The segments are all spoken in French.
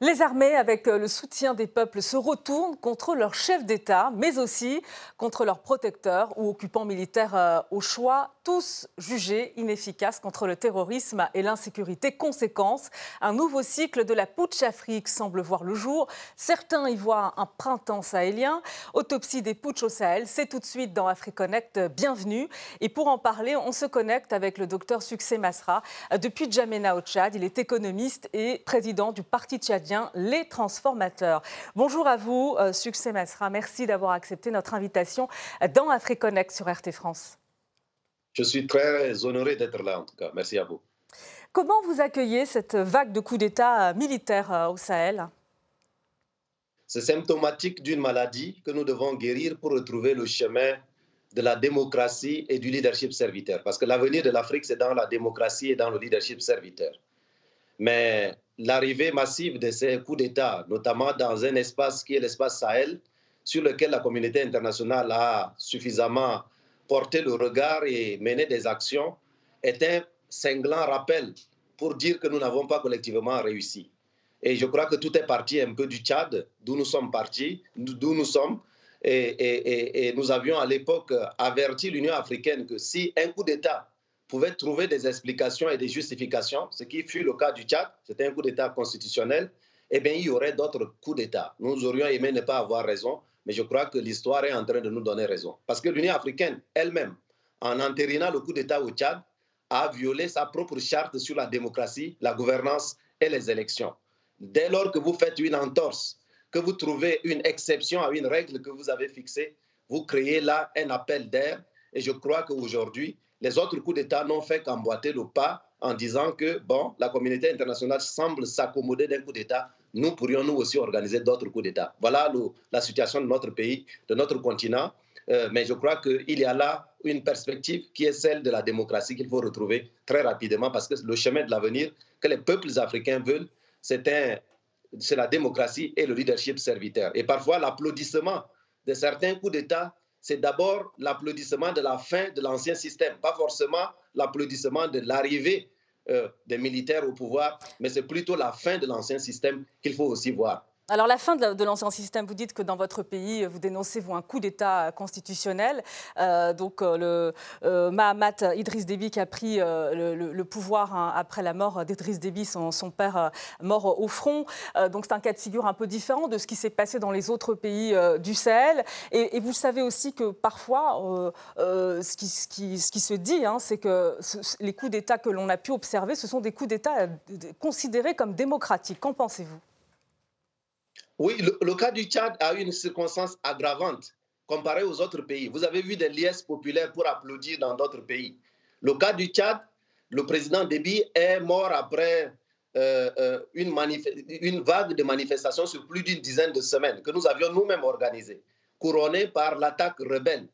Les armées, avec euh, le soutien des peuples, se retournent contre leur chef d'État, mais aussi contre leurs protecteurs ou occupants militaires euh, au choix, tous jugés inefficaces contre le terrorisme et l'insécurité. Conséquence, un nouveau cycle de la putsch Afrique semble voir le jour. Certains y voient un printemps sahélien. Autopsie des putsch au Sahel, c'est tout de suite dans AfriConnect. Bienvenue. Et pour en parler, on se connecte avec le docteur Succès Masra. Depuis Djamena au Tchad, il est économiste et président du Parti tchadien les transformateurs. Bonjour à vous, euh, Succès Masra. Merci d'avoir accepté notre invitation dans AfriConnect sur RT France. Je suis très honoré d'être là, en tout cas. Merci à vous. Comment vous accueillez cette vague de coups d'État euh, militaires euh, au Sahel? C'est symptomatique d'une maladie que nous devons guérir pour retrouver le chemin de la démocratie et du leadership serviteur. Parce que l'avenir de l'Afrique, c'est dans la démocratie et dans le leadership serviteur. Mais l'arrivée massive de ces coups d'État, notamment dans un espace qui est l'espace Sahel, sur lequel la communauté internationale a suffisamment porté le regard et mené des actions, est un cinglant rappel pour dire que nous n'avons pas collectivement réussi. Et je crois que tout est parti un peu du Tchad, d'où nous sommes partis, d'où nous sommes. Et, nous avions à l'époque averti l'Union africaine que si un coup d'État pouvait trouver des explications et des justifications, ce qui fut le cas du Tchad, c'était un coup d'État constitutionnel, eh bien, il y aurait d'autres coups d'État. Nous aurions aimé ne pas avoir raison, mais je crois que l'histoire est en train de nous donner raison. Parce que l'Union africaine elle-même, en entérinant le coup d'État au Tchad, a violé sa propre charte sur la démocratie, la gouvernance et les élections. Dès lors que vous faites une entorse, que vous trouvez une exception à une règle que vous avez fixée, vous créez là un appel d'air. Et je crois qu'aujourd'hui, les autres coups d'État n'ont fait qu'emboîter le pas en disant que, bon, la communauté internationale semble s'accommoder d'un coup d'État. Nous pourrions nous aussi organiser d'autres coups d'État. Voilà la situation de notre pays, de notre continent. Euh, mais je crois qu'il y a là une perspective qui est celle de la démocratie qu'il faut retrouver très rapidement parce que le chemin de l'avenir que les peuples africains veulent, c'est la démocratie et le leadership serviteur. Et parfois, l'applaudissement de certains coups d'État c'est d'abord l'applaudissement de la fin de l'ancien système, pas forcément l'applaudissement de l'arrivée euh, des militaires au pouvoir, mais c'est plutôt la fin de l'ancien système qu'il faut aussi voir. Alors la fin de l'ancien système, vous dites que dans votre pays, vous dénoncez vous un coup d'État constitutionnel. Euh, donc euh, le euh, Mahamat Idriss Déby qui a pris le, pouvoir hein, après la mort d'Idriss Déby, son, père mort au front. donc c'est un cas de figure un peu différent de ce qui s'est passé dans les autres pays du Sahel. Et, vous savez aussi que parfois, ce qui, se dit, hein, c'est que les coups d'État que l'on a pu observer, ce sont des coups d'État considérés comme démocratiques. Qu'en pensez-vous? Oui, le, cas du Tchad a une circonstance aggravante comparé aux autres pays. Vous avez vu des liesses populaires pour applaudir dans d'autres pays. Le cas du Tchad, le président Déby est mort après euh, euh, une, une, vague de manifestations sur plus d'une dizaine de semaines que nous avions nous-mêmes organisées, couronnée par l'attaque rebelle.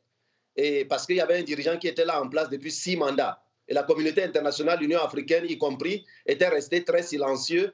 Et parce qu'il y avait un dirigeant qui était là en place depuis six mandats. Et la communauté internationale, l'Union africaine y compris, était restée très silencieux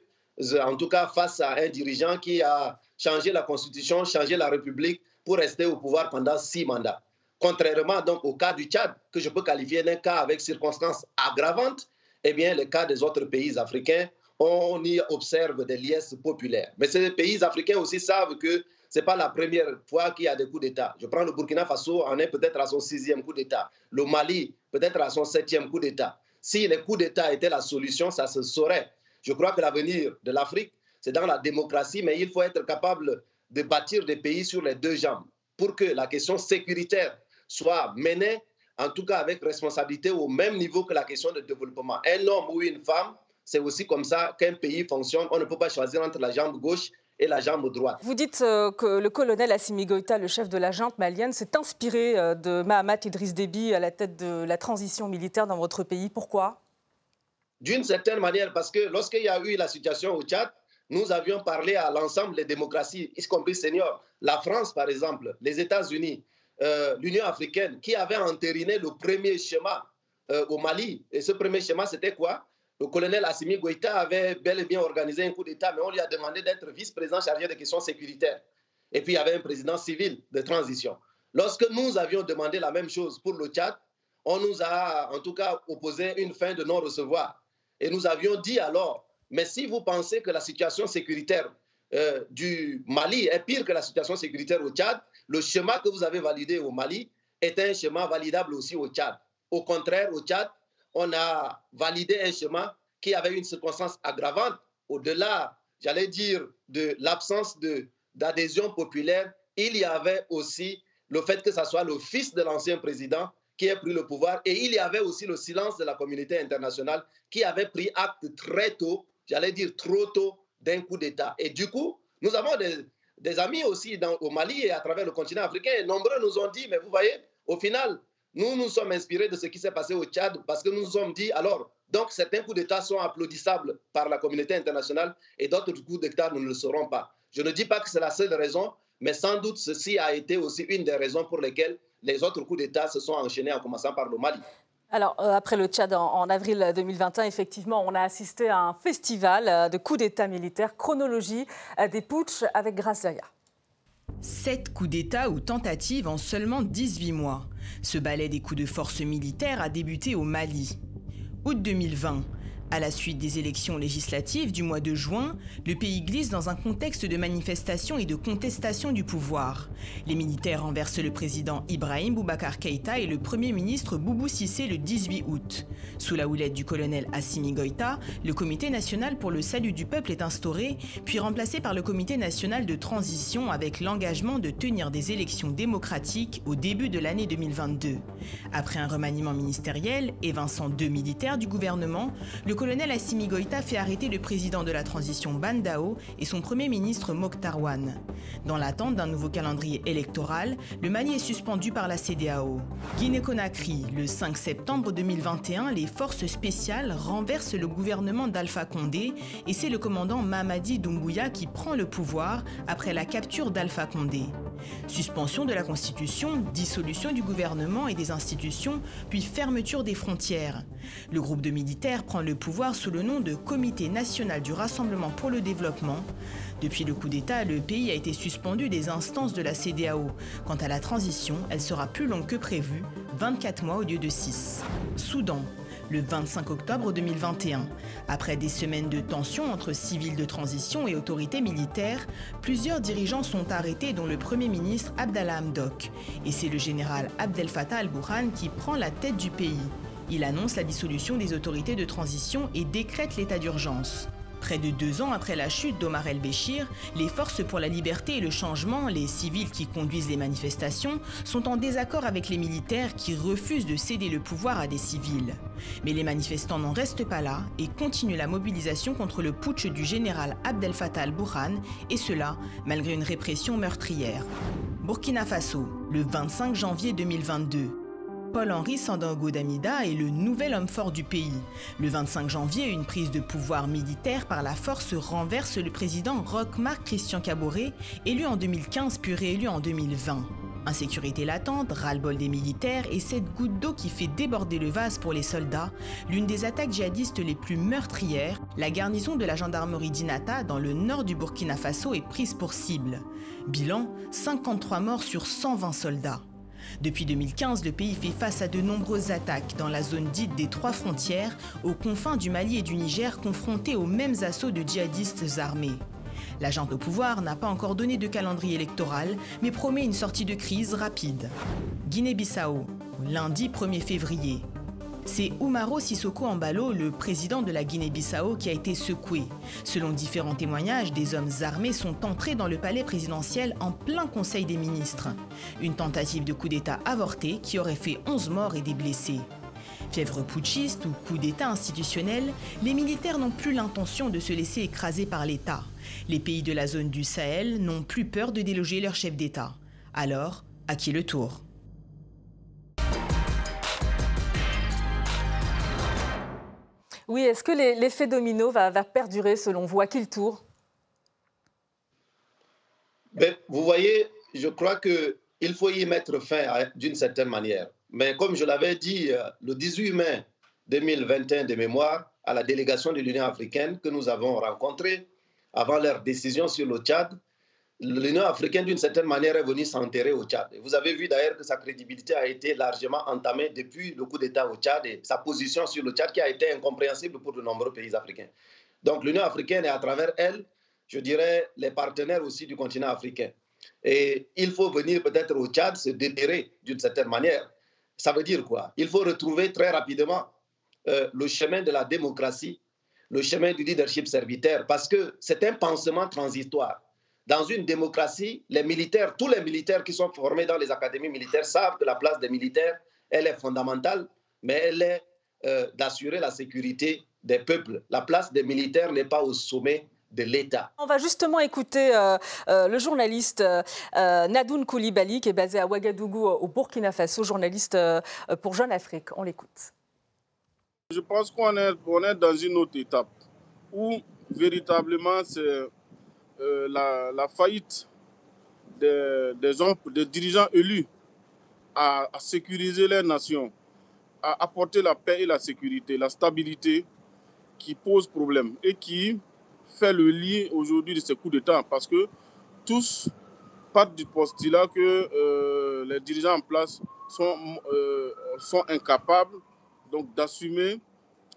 en tout cas face à un dirigeant qui a changé la constitution, changé la République pour rester au pouvoir pendant six mandats. Contrairement donc au cas du Tchad, que je peux qualifier d'un cas avec circonstances aggravantes, eh bien, le cas des autres pays africains, on y observe des liesses populaires. Mais ces pays africains aussi savent que ce n'est pas la première fois qu'il y a des coups d'État. Je prends le Burkina Faso, on est peut-être à son sixième coup d'État. Le Mali, peut-être à son septième coup d'État. Si les coups d'État étaient la solution, ça se saurait. Je crois que l'avenir de l'Afrique, c'est dans la démocratie, mais il faut être capable de bâtir des pays sur les deux jambes pour que la question sécuritaire soit menée, en tout cas avec responsabilité, au même niveau que la question de développement. Un homme ou une femme, c'est aussi comme ça qu'un pays fonctionne. On ne peut pas choisir entre la jambe gauche et la jambe droite. Vous dites euh, que le colonel Assimi Goïta, le chef de la junte malienne, s'est inspiré euh, de Mahamat Idriss Déby à la tête de la transition militaire dans votre pays. Pourquoi? D'une certaine manière, parce que lorsqu'il y a eu la situation au Tchad, nous avions parlé à l'ensemble des démocraties, y compris seniors, la France par exemple, les États-Unis, euh, l'Union africaine, qui avait entériné le premier schéma euh, au Mali. Et ce premier schéma, c'était quoi? Le colonel Assimi Goïta avait bel et bien organisé un coup d'État, mais on lui a demandé d'être vice-président chargé des questions sécuritaires. Et puis il y avait un président civil de transition. Lorsque nous avions demandé la même chose pour le Tchad, on nous a en tout cas opposé une fin de non-recevoir. Et nous avions dit alors Mais si vous pensez que la situation sécuritaire euh, du Mali est pire que la situation sécuritaire au Tchad, le schéma que vous avez validé au Mali est un schéma validable aussi au Tchad. Au contraire, au Tchad, on a validé un schéma qui avait une circonstance aggravante au-delà, j'allais dire, de l'absence d'adhésion populaire. Il y avait aussi le fait que ce soit le fils de l'ancien président qui ait pris le pouvoir et il y avait aussi le silence de la communauté internationale qui avait pris acte très tôt, j'allais dire trop tôt, d'un coup d'État. Et du coup, nous avons des, amis aussi au Mali et à travers le continent africain. Et nombreux nous ont dit, mais vous voyez, au final, nous nous sommes inspirés de ce qui s'est passé au Tchad parce que nous nous sommes dit, alors, donc certains coups d'État sont applaudissables par la communauté internationale et d'autres coups d'État ne le seront pas. Je ne dis pas que c'est la seule raison, mais sans doute ceci a été aussi une des raisons pour lesquelles les autres coups d'État se sont enchaînés en commençant par le Mali. Alors, euh, après le Tchad en, avril 2021, effectivement, on a assisté à un festival euh, de coups d'État militaires, chronologie euh, des putschs avec Grâce Sept coups d'État ou tentatives en seulement 18 mois. Ce ballet des coups de force militaire a débuté au Mali. Août 2020, à la suite des élections législatives du mois de juin, le pays glisse dans un contexte de manifestation et de contestation du pouvoir. Les militaires renversent le président Ibrahim Boubacar Keïta et le premier ministre Boubou Sissé le 18 août. Sous la houlette du colonel Assimi Goïta, le Comité national pour le salut du peuple est instauré, puis remplacé par le Comité national de transition avec l'engagement de tenir des élections démocratiques au début de l'année 2022. Après un remaniement ministériel évinçant deux militaires du gouvernement, le colonel Assimi Goïta fait arrêter le président de la transition Bandao et son premier ministre Mokhtar Wan. Dans l'attente d'un nouveau calendrier électoral, le Mali est suspendu par la CDAO. Guinée-Conakry, le 5 septembre 2021, les forces spéciales renversent le gouvernement d'Alpha Condé et c'est le commandant Mamadi Doumbouya qui prend le pouvoir après la capture d'Alpha Condé. Suspension de la Constitution, dissolution du gouvernement et des institutions, puis fermeture des frontières. Le groupe de militaires prend le pouvoir sous le nom de Comité national du Rassemblement pour le développement. Depuis le coup d'État, le pays a été suspendu des instances de la CDAO. Quant à la transition, elle sera plus longue que prévu, 24 mois au lieu de 6. Soudan, le 25 octobre 2021. Après des semaines de tensions entre civils de transition et autorités militaires, plusieurs dirigeants sont arrêtés dont le Premier ministre Abdallah Hamdok. Et c'est le général Abdel Fattah al-Burhan qui prend la tête du pays. Il annonce la dissolution des autorités de transition et décrète l'état d'urgence. Près de deux ans après la chute d'Omar el-Béchir, les forces pour la liberté et le changement, les civils qui conduisent les manifestations, sont en désaccord avec les militaires qui refusent de céder le pouvoir à des civils. Mais les manifestants n'en restent pas là et continuent la mobilisation contre le putsch du général Abdel Fattah al-Burhan, et cela malgré une répression meurtrière. Burkina Faso, le 25 janvier 2022. Paul-Henri Sandango Damida est le nouvel homme fort du pays. Le 25 janvier, une prise de pouvoir militaire par la force renverse le président Roch-Marc Christian Caboret, élu en 2015 puis réélu en 2020. Insécurité latente, ras-le-bol des militaires et cette goutte d'eau qui fait déborder le vase pour les soldats, l'une des attaques djihadistes les plus meurtrières, la garnison de la gendarmerie d'Inata dans le nord du Burkina Faso est prise pour cible. Bilan 53 morts sur 120 soldats. Depuis 2015, le pays fait face à de nombreuses attaques dans la zone dite des trois frontières, aux confins du Mali et du Niger confrontés aux mêmes assauts de djihadistes armés. L'agent au pouvoir n'a pas encore donné de calendrier électoral, mais promet une sortie de crise rapide. Guinée-Bissau, lundi 1er février. C'est Umaro Sissoko Ambalo, le président de la Guinée-Bissau, qui a été secoué. Selon différents témoignages, des hommes armés sont entrés dans le palais présidentiel en plein Conseil des ministres. Une tentative de coup d'État avortée qui aurait fait 11 morts et des blessés. Fièvre putschiste ou coup d'État institutionnel, les militaires n'ont plus l'intention de se laisser écraser par l'État. Les pays de la zone du Sahel n'ont plus peur de déloger leur chef d'État. Alors, à qui le tour? Oui, est-ce que l'effet domino va, perdurer selon vous? À qui le tour? Ben, Vous voyez, je crois qu'il faut y mettre fin d'une certaine manière. Mais comme je l'avais dit euh, le 18 mai 2021 de mémoire à la délégation de l'Union africaine que nous avons rencontrée avant leur décision sur le Tchad, l'Union africaine, d'une certaine manière, est venue s'enterrer au Tchad. vous avez vu d'ailleurs que sa crédibilité a été largement entamée depuis le coup d'État au Tchad et sa position sur le Tchad qui a été incompréhensible pour de nombreux pays africains. Donc l'Union africaine est à travers elle, je dirais, les partenaires aussi du continent africain. Et il faut venir peut-être au Tchad se déterrer d'une certaine manière. Ça veut dire quoi? Il faut retrouver très rapidement euh, le chemin de la démocratie, le chemin du leadership serviteur, parce que c'est un pansement transitoire. Dans une démocratie, les militaires, tous les militaires qui sont formés dans les académies militaires savent que la place des militaires, elle est fondamentale, mais elle est euh, d'assurer la sécurité des peuples. La place des militaires n'est pas au sommet de l'État. On va justement écouter euh, euh, le journaliste Nadoun Koulibaly, qui est basé à Ouagadougou, au Burkina Faso, journaliste pour Jeune Afrique. On l'écoute. Je pense qu'on est, est dans une autre étape où véritablement c'est la, faillite des, hommes, des dirigeants élus à, sécuriser les nations, à apporter la paix et la sécurité, la stabilité qui pose problème et qui fait le lien aujourd'hui de ces coups d'État parce que tous partent du postulat que euh, les dirigeants en place sont, euh, sont incapables d'assumer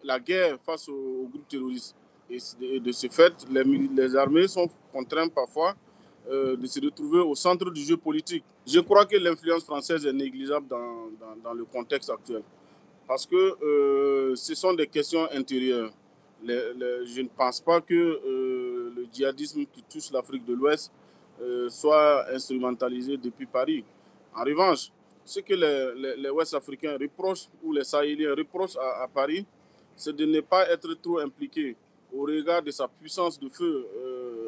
la guerre face aux, groupes terroristes. Et de ce fait, les, armées sont contraintes parfois euh, de se retrouver au centre du jeu politique. Je crois que l'influence française est négligeable dans, le contexte actuel parce que euh, ce sont des questions intérieures. je ne pense pas que euh, le djihadisme qui touche l'Afrique de l'Ouest soit instrumentalisé depuis Paris. En revanche, ce que les, Ouest-Africains reprochent ou les Sahéliens reprochent à, Paris, c'est de ne pas être trop impliqué au regard de sa puissance de feu,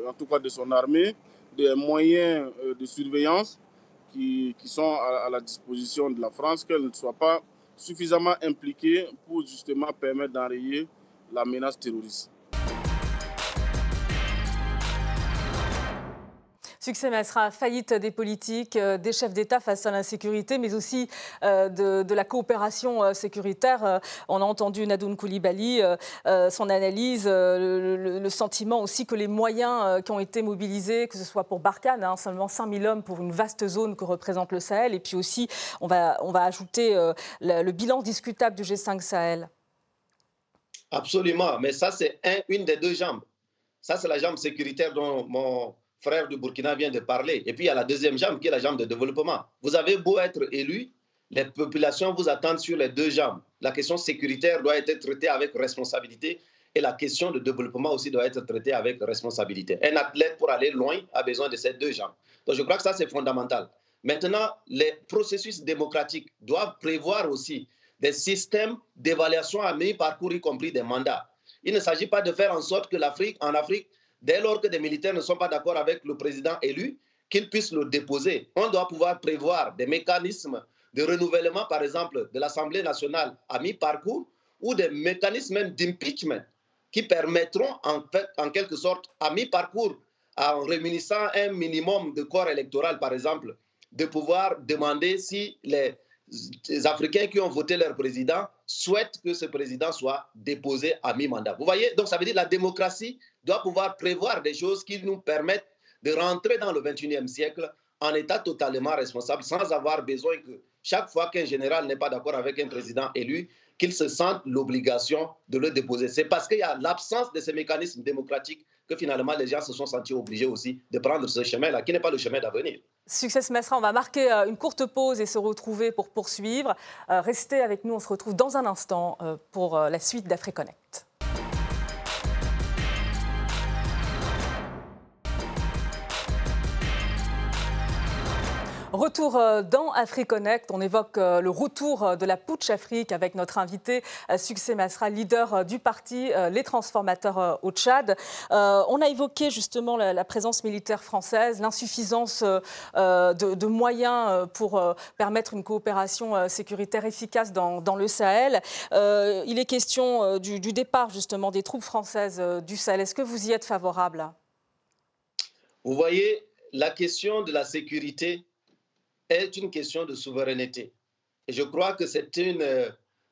en tout cas de son armée, des moyens de surveillance qui, sont à, la disposition de la France, qu'elle ne soit pas suffisamment impliqués pour justement permettre d'enrayer la menace terroriste. Succès sera faillite des politiques, euh, des chefs d'État face à l'insécurité, mais aussi euh, de, la coopération euh, sécuritaire. On a entendu Nadoun Koulibaly, son analyse, le, sentiment aussi que les moyens qui ont été mobilisés, que ce soit pour Barkhane, hein, seulement 5000 hommes pour une vaste zone que représente le Sahel, et puis aussi on va, on va ajouter le, bilan discutable du G5 Sahel. Absolument, mais ça c'est une des deux jambes. Ça c'est la jambe sécuritaire dont mon frère du Burkina vient de parler. Et puis il y a la deuxième jambe qui est la jambe de développement. Vous avez beau être élu, les populations vous attendent sur les deux jambes. La question sécuritaire doit être traitée avec responsabilité et la question de développement aussi doit être traitée avec responsabilité. Un athlète pour aller loin a besoin de ces deux jambes. Donc je crois que ça c'est fondamental. Maintenant, les processus démocratiques doivent prévoir aussi des systèmes d'évaluation à mi-parcours, y compris des mandats. Il ne s'agit pas de faire en sorte que l'Afrique, en Afrique, dès lors que des militaires ne sont pas d'accord avec le président élu, qu'ils puissent le déposer. On doit pouvoir prévoir des mécanismes de renouvellement, par exemple, de l'Assemblée nationale à mi-parcours ou des mécanismes d'impeachment qui permettront, en, quelque sorte, à mi-parcours, en réunissant un minimum de corps électoral, par exemple, de pouvoir demander si les Africains qui ont voté leur président souhaitent que ce président soit déposé à mi-mandat. Vous voyez, donc ça veut dire que la démocratie doit pouvoir prévoir des choses qui nous permettent de rentrer dans le 21e siècle en état totalement responsable, sans avoir besoin que chaque fois qu'un général n'est pas d'accord avec un président élu, qu'il se sente l'obligation de le déposer. C'est parce qu'il y a l'absence de ces mécanismes démocratiques que finalement les gens se sont sentis obligés aussi de prendre ce chemin-là, qui n'est pas le chemin d'avenir. Succès Mesra, on va marquer euh, une courte pause et se retrouver pour poursuivre. Euh, restez avec nous, on se retrouve dans un instant euh, pour la suite d'AfriConnect. Retour euh, dans AfriConnect, on évoque euh, le retour euh, de la putsch Afrique avec notre invité Succès Masra, leader du parti Les Transformateurs au Tchad. On a évoqué justement la présence militaire française, l'insuffisance de, moyens pour permettre une coopération sécuritaire efficace dans, le Sahel. Il est question du, du départ justement des troupes françaises du Sahel. Est-ce que vous y êtes favorable? Vous voyez, la question de la sécurité est une question de souveraineté. Et je crois que c'est une,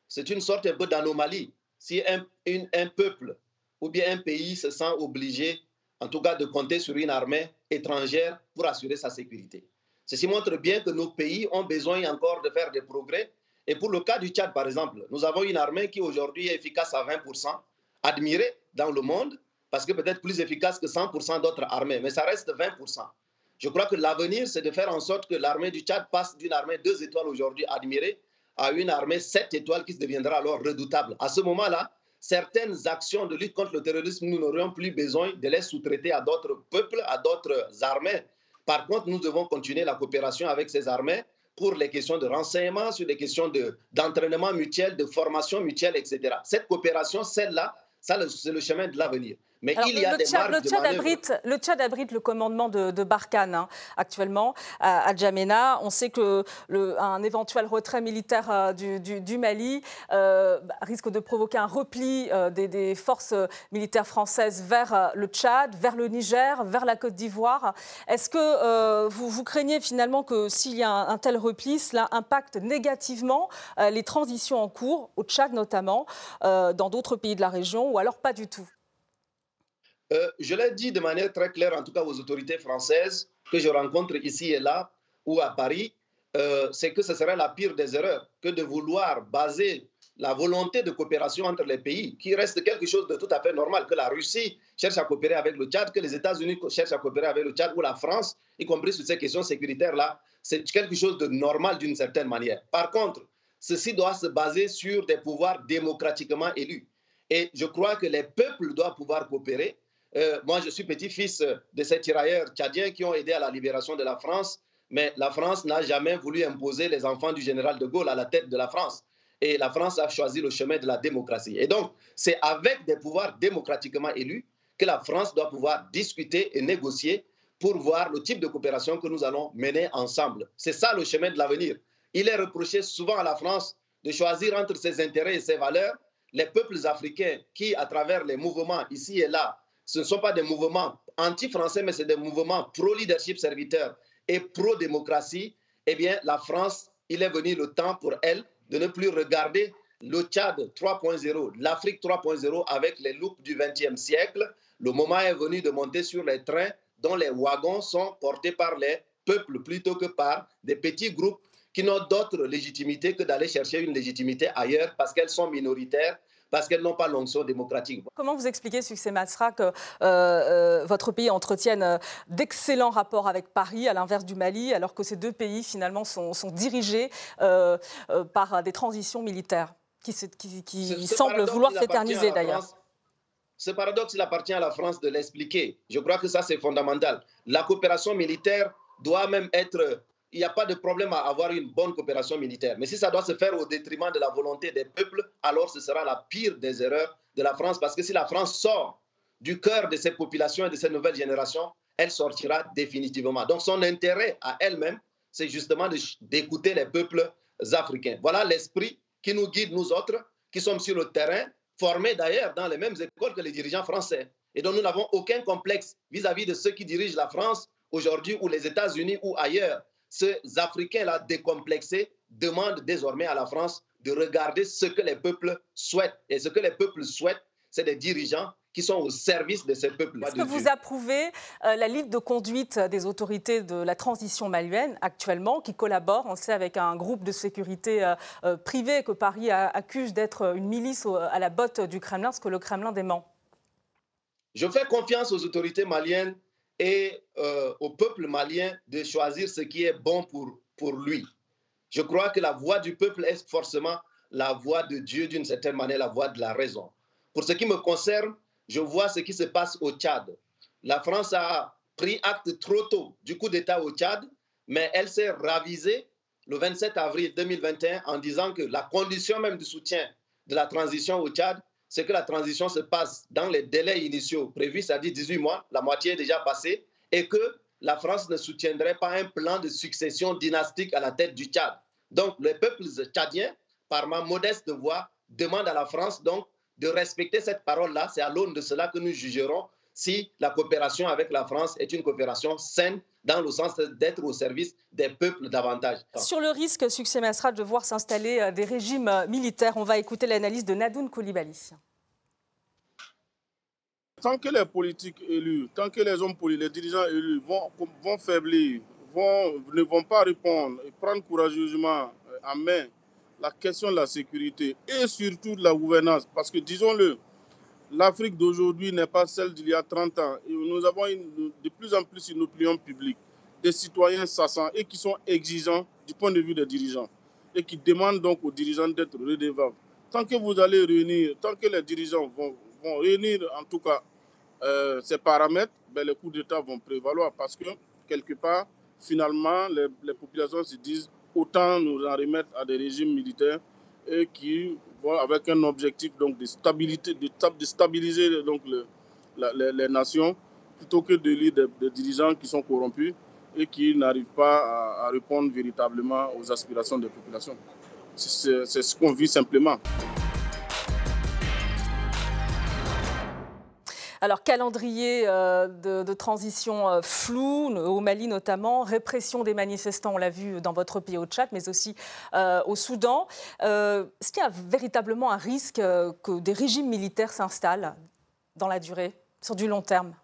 c'est une sorte un peu d'anomalie. Si un, un peuple ou bien un pays se sent obligé, en tout cas, de compter sur une armée étrangère pour assurer sa sécurité. Ceci montre bien que nos pays ont besoin encore de faire des progrès. Et pour le cas du Tchad, par exemple, nous avons une armée qui aujourd'hui est efficace à 20%, admirée dans le monde, parce que peut-être plus efficace que 100% d'autres armées, mais ça reste 20%. Je crois que l'avenir, c'est de faire en sorte que l'armée du Tchad passe d'une armée deux étoiles aujourd'hui admirée à une armée sept étoiles qui deviendra alors redoutable. À ce moment-là, certaines actions de lutte contre le terrorisme, nous n'aurions plus besoin de les sous-traiter à d'autres peuples, à d'autres armées. Par contre, nous devons continuer la coopération avec ces armées pour les questions de renseignement, sur les questions d'entraînement mutuel, de formation mutuelle, etc. Cette coopération, celle-là, c'est le chemin de l'avenir. Mais il y a le, des Tchad, le, Tchad abrite, le Tchad abrite le commandement de, Barkhane hein, actuellement à, Djamena. On sait que le, un éventuel retrait militaire euh, du, Mali euh, risque de provoquer un repli euh, des, forces militaires françaises vers le Tchad, vers le Niger, vers la Côte d'Ivoire. Est-ce que vous, vous, craignez finalement que s'il y a un, un, tel repli, cela impacte négativement les transitions en cours, au Tchad notamment, dans d'autres pays de la région, ou alors pas du tout? Euh, je l'ai dit de manière très claire, en tout cas aux autorités françaises que je rencontre ici et là ou à Paris, euh, c'est que ce serait la pire des erreurs que de vouloir baser la volonté de coopération entre les pays, qui reste quelque chose de tout à fait normal, que la Russie cherche à coopérer avec le Tchad, que les États-Unis cherchent à coopérer avec le Tchad, ou la France, y compris sur ces questions sécuritaires-là, c'est quelque chose de normal d'une certaine manière. Par contre, ceci doit se baser sur des pouvoirs démocratiquement élus. Et je crois que les peuples doivent pouvoir coopérer euh, moi, je suis petit-fils de ces tirailleurs tchadiens qui ont aidé à la libération de la France, mais la France n'a jamais voulu imposer les enfants du général de Gaulle à la tête de la France. Et la France a choisi le chemin de la démocratie. Et donc, c'est avec des pouvoirs démocratiquement élus que la France doit pouvoir discuter et négocier pour voir le type de coopération que nous allons mener ensemble. C'est ça le chemin de l'avenir. Il est reproché souvent à la France de choisir entre ses intérêts et ses valeurs. Les peuples africains qui, à travers les mouvements ici et là, ce ne sont pas des mouvements anti-français, mais c'est des mouvements pro-leadership serviteur et pro-démocratie, eh bien, la France, il est venu le temps pour elle de ne plus regarder le Tchad 3.0, l'Afrique 3.0 avec les loupes du XXe siècle. Le moment est venu de monter sur les trains dont les wagons sont portés par les peuples plutôt que par des petits groupes qui n'ont d'autre légitimité que d'aller chercher une légitimité ailleurs parce qu'elles sont minoritaires parce qu'elles n'ont pas l'onction démocratique. Comment vous expliquez, Succès Masra, que euh, euh, votre pays entretienne euh, d'excellents rapports avec Paris, à l'inverse du Mali, alors que ces deux pays, finalement, sont, dirigés par des transitions militaires qui, qui, semblent vouloir s'éterniser, d'ailleurs ce paradoxe, il appartient à la France de l'expliquer. Je crois que ça, c'est fondamental. La coopération militaire doit même être il n'y a pas de problème à avoir une bonne coopération militaire. Mais si ça doit se faire au détriment de la volonté des peuples, alors ce sera la pire des erreurs de la France. Parce que si la France sort du cœur de ces populations et de ces nouvelles générations, elle sortira définitivement. Donc son intérêt à elle-même, c'est justement d'écouter les peuples africains. Voilà l'esprit qui nous guide, nous autres, qui sommes sur le terrain, formés d'ailleurs dans les mêmes écoles que les dirigeants français. Et dont nous n'avons aucun complexe vis-à-vis -vis de ceux qui dirigent la France aujourd'hui ou les États-Unis ou ailleurs ces Africains-là décomplexés demandent désormais à la France de regarder ce que les peuples souhaitent. Et ce que les peuples souhaitent, c'est des dirigeants qui sont au service de ces peuples. Est-ce que vous approuvez euh, la ligne de conduite des autorités de la transition malienne actuellement, qui collaborent, on sait, avec un groupe de sécurité euh, euh, privé que Paris accuse d'être une milice à la botte du Kremlin, ce que le Kremlin dément? Je fais confiance aux autorités maliennes et euh, au peuple malien de choisir ce qui est bon pour, pour lui. Je crois que la voix du peuple est forcément la voix de Dieu, d'une certaine manière, la voix de la raison. Pour ce qui me concerne, je vois ce qui se passe au Tchad. La France a pris acte trop tôt du coup d'État au Tchad, mais elle s'est ravisée le 27 avril 2021 en disant que la condition même de soutien de la transition au Tchad, c'est que la transition se passe dans les délais initiaux prévus, c'est-à-dire 18 mois, la moitié est déjà passée, et que la France ne soutiendrait pas un plan de succession dynastique à la tête du Tchad. Donc, les peuples tchadiens, par ma modeste voix, demandent à la France donc de respecter cette parole-là. C'est à l'aune de cela que nous jugerons si la coopération avec la France est une coopération saine dans le sens d'être au service des peuples davantage. Sur le risque, succès Masra, de voir s'installer euh, des régimes euh, militaires, on va écouter l'analyse de Nadoun Koulibaly. Tant que les politiques élus, tant que les hommes politiques, les dirigeants élus vont, vont faiblir, vont, ne vont pas répondre et prendre courageusement euh, en main la question de la sécurité et surtout de la gouvernance, parce que disons-le, l'Afrique d'aujourd'hui n'est pas celle d'il y a 30 ans. Nous avons de plus en plus une opinion publique, des citoyens sassants et qui sont exigeants du point de vue des dirigeants et qui demandent donc aux dirigeants d'être redevables. Tant que vous allez réunir, tant que les dirigeants vont, réunir en tout cas euh, ces paramètres, ben, les coups d'État vont prévaloir parce que quelque part, finalement, les, les, populations se disent autant nous en remettre à des régimes militaires et qui avec un objectif donc de stabilité, de, stabiliser donc les, nations plutôt que de lire des, dirigeants qui sont corrompus et qui n'arrivent pas à, répondre véritablement aux aspirations des populations. C'est ce qu'on vit simplement. Alors, calendrier euh, de, transition euh, flou, au Mali notamment, répression des manifestants, on l'a vu dans votre pays au Tchad, mais aussi euh, au Soudan. Est-ce qu'il y a véritablement un risque que des régimes militaires s'installent dans la durée, sur du long terme?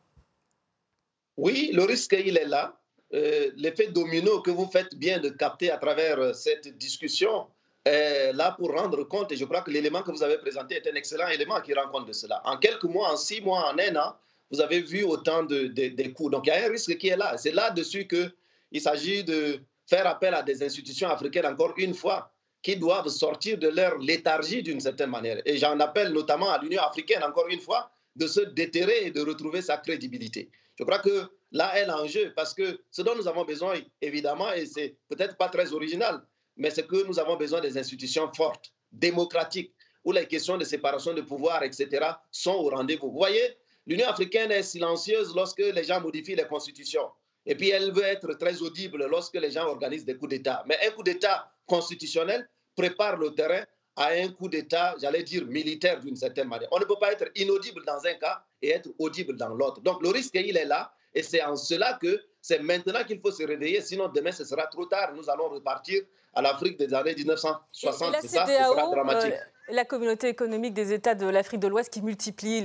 Oui, le risque, il est là. L'effet domino que vous faites bien de capter à travers cette discussion, là pour rendre compte, et je crois que l'élément que vous avez présenté est un excellent élément qui rend compte de cela. En quelques mois, en six mois, en un an, vous avez vu autant de, de, de coups. Donc il y a un risque qui est là. C'est là-dessus qu'il s'agit de faire appel à des institutions africaines, encore une fois, qui doivent sortir de leur léthargie d'une certaine manière. Et j'en appelle notamment à l'Union africaine, encore une fois, de se déterrer et de retrouver sa crédibilité. Je crois que là est l'enjeu, parce que ce dont nous avons besoin, évidemment, et c'est peut-être pas très original, mais c'est que nous avons besoin des institutions fortes, démocratiques, où les questions de séparation de pouvoir, etc., sont au rendez-vous. Vous voyez, l'Union africaine est silencieuse lorsque les gens modifient les constitutions. Et puis elle veut être très audible lorsque les gens organisent des coups d'État. Mais un coup d'État constitutionnel prépare le terrain à un coup d'État, j'allais dire militaire d'une certaine manière. On ne peut pas être inaudible dans un cas et être audible dans l'autre. Donc le risque, il est là. Et c'est en cela que c'est maintenant qu'il faut se réveiller, sinon demain ce sera trop tard. Nous allons repartir à l'Afrique des années 1960. C'est ça, ce sera dramatique. Euh, la communauté économique des États de l'Afrique de l'Ouest qui multiplie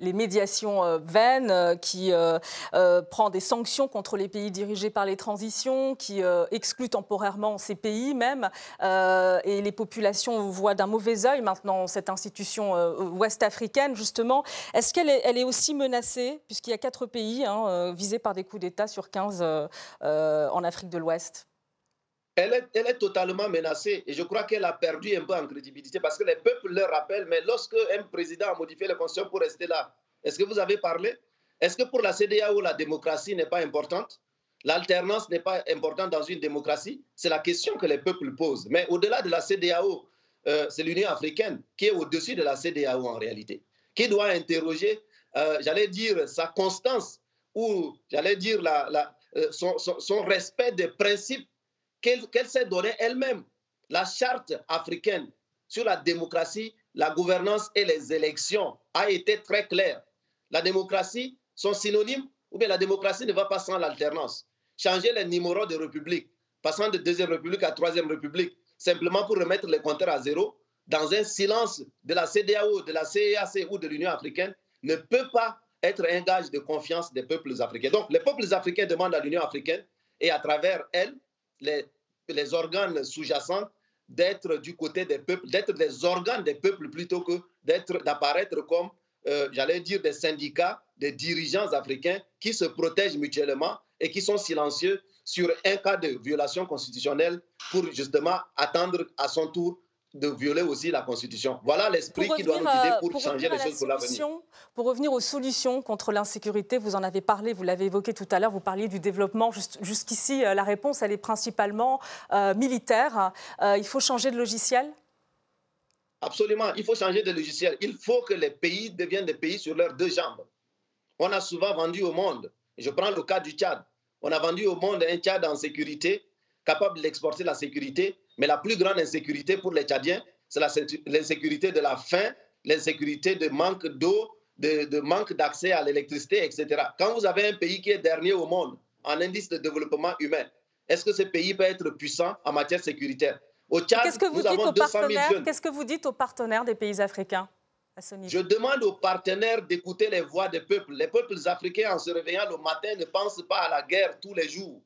les, médiations euh, vaines, euh, qui euh, prend des sanctions contre les pays dirigés par les transitions, qui exclut temporairement ces pays même. Et les populations voient d'un mauvais œil maintenant cette institution ouest-africaine, justement. Est-ce qu'elle est, elle est aussi menacée, puisqu'il y a quatre pays hein, visés par des coups d'État sur 15 en Afrique de l'Ouest? Elle est, totalement menacée. Et je crois qu'elle a perdu un peu en crédibilité parce que les peuples leur rappellent, mais lorsque un président a modifié la constitution pour rester là, est-ce que vous avez parlé? Est-ce que pour la CDAO, la démocratie n'est pas importante? L'alternance n'est pas importante dans une démocratie? C'est la question que les peuples posent. Mais au-delà de la CDAO, euh, c'est l'Union africaine qui est au-dessus de la CDAO en réalité, qui doit interroger, euh, j'allais dire, sa constance ou, j'allais dire, euh, son respect des principes qu'elle qu s'est donnée elle-même. La charte africaine sur la démocratie, la gouvernance et les élections a été très claire. La démocratie sont synonymes ou bien la démocratie ne va pas sans l'alternance. Changer les numéros de république, passant de deuxième république à troisième république, simplement pour remettre les compteurs à zéro, dans un silence de la CDAO, de la CEAC ou de l'Union africaine, ne peut pas être un gage de confiance des peuples africains. Donc, les peuples africains demandent à l'Union africaine et à travers elle, les, les organes sous-jacents d'être du côté des peuples, d'être des organes des peuples plutôt que d'être, d'apparaître comme, euh, j'allais dire, des syndicats, des dirigeants africains qui se protègent mutuellement et qui sont silencieux sur un cas de violation constitutionnelle pour justement attendre à son tour de violer aussi la Constitution. Voilà l'esprit qui doit nous guider pour, pour changer les choses pour l'avenir. Pour revenir aux solutions contre l'insécurité, vous en avez parlé, vous l'avez évoqué tout à l'heure, vous parliez du développement. Jusqu'ici, euh, la réponse, elle est principalement euh, militaire. Euh, il faut changer de logiciel? Absolument, il faut changer de logiciel. Il faut que les pays deviennent des pays sur leurs deux jambes. On a souvent vendu au monde, je prends le cas du Tchad, on a vendu au monde un Tchad en sécurité, capable d'exporter la sécurité, mais la plus grande insécurité pour les Tchadiens, c'est l'insécurité de la faim, l'insécurité de manque d'eau, de, de, manque d'accès à l'électricité, etc. Quand vous avez un pays qui est dernier au monde en indice de développement humain, est-ce que ce pays peut être puissant en matière sécuritaire? Au Tchad, Qu'est-ce que vous, nous avons 200 000 jeunes. Qu'est-ce que vous dites aux partenaires des pays africains je demande aux partenaires d'écouter les voix des peuples. Les peuples africains, en se réveillant le matin, ne pensent pas à la guerre tous les jours.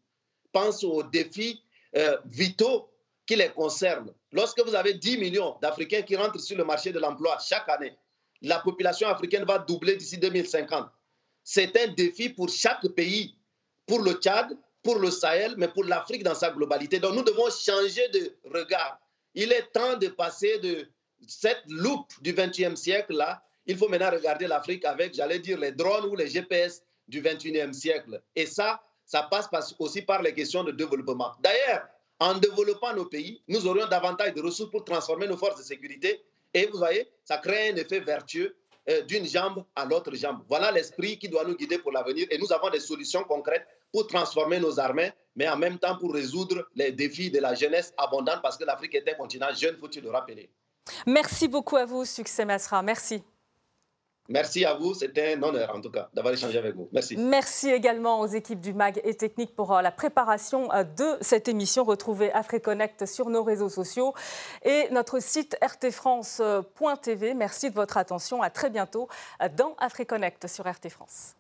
Pensent aux défis euh, vitaux qui les concernent. Lorsque vous avez 10 millions d'Africains qui rentrent sur le marché de l'emploi chaque année, la population africaine va doubler d'ici 2050. C'est un défi pour chaque pays, pour le Tchad, pour le Sahel, mais pour l'Afrique dans sa globalité. Donc nous devons changer de regard. Il est temps de passer de cette loupe du 20e siècle-là. Il faut maintenant regarder l'Afrique avec, j'allais dire, les drones ou les GPS du 21e siècle. Et ça, ça passe aussi par les questions de développement. D'ailleurs, en développant nos pays, nous aurions davantage de ressources pour transformer nos forces de sécurité. Et vous voyez, ça crée un effet vertueux euh, d'une jambe à l'autre jambe. Voilà l'esprit qui doit nous guider pour l'avenir. Et nous avons des solutions concrètes pour transformer nos armées, mais en même temps pour résoudre les défis de la jeunesse abondante, parce que l'Afrique est un continent jeune, faut-il le rappeler. Merci beaucoup à vous, Succès Masra. Merci. Merci à vous, c'était un honneur en tout cas d'avoir échangé avec vous. Merci. Merci également aux équipes du MAG et Technique pour euh, la préparation euh, de cette émission. Retrouvez AfriConnect sur nos réseaux sociaux et notre site rtfrance.tv. Merci de votre attention. À très bientôt euh, dans AfriConnect sur RT France.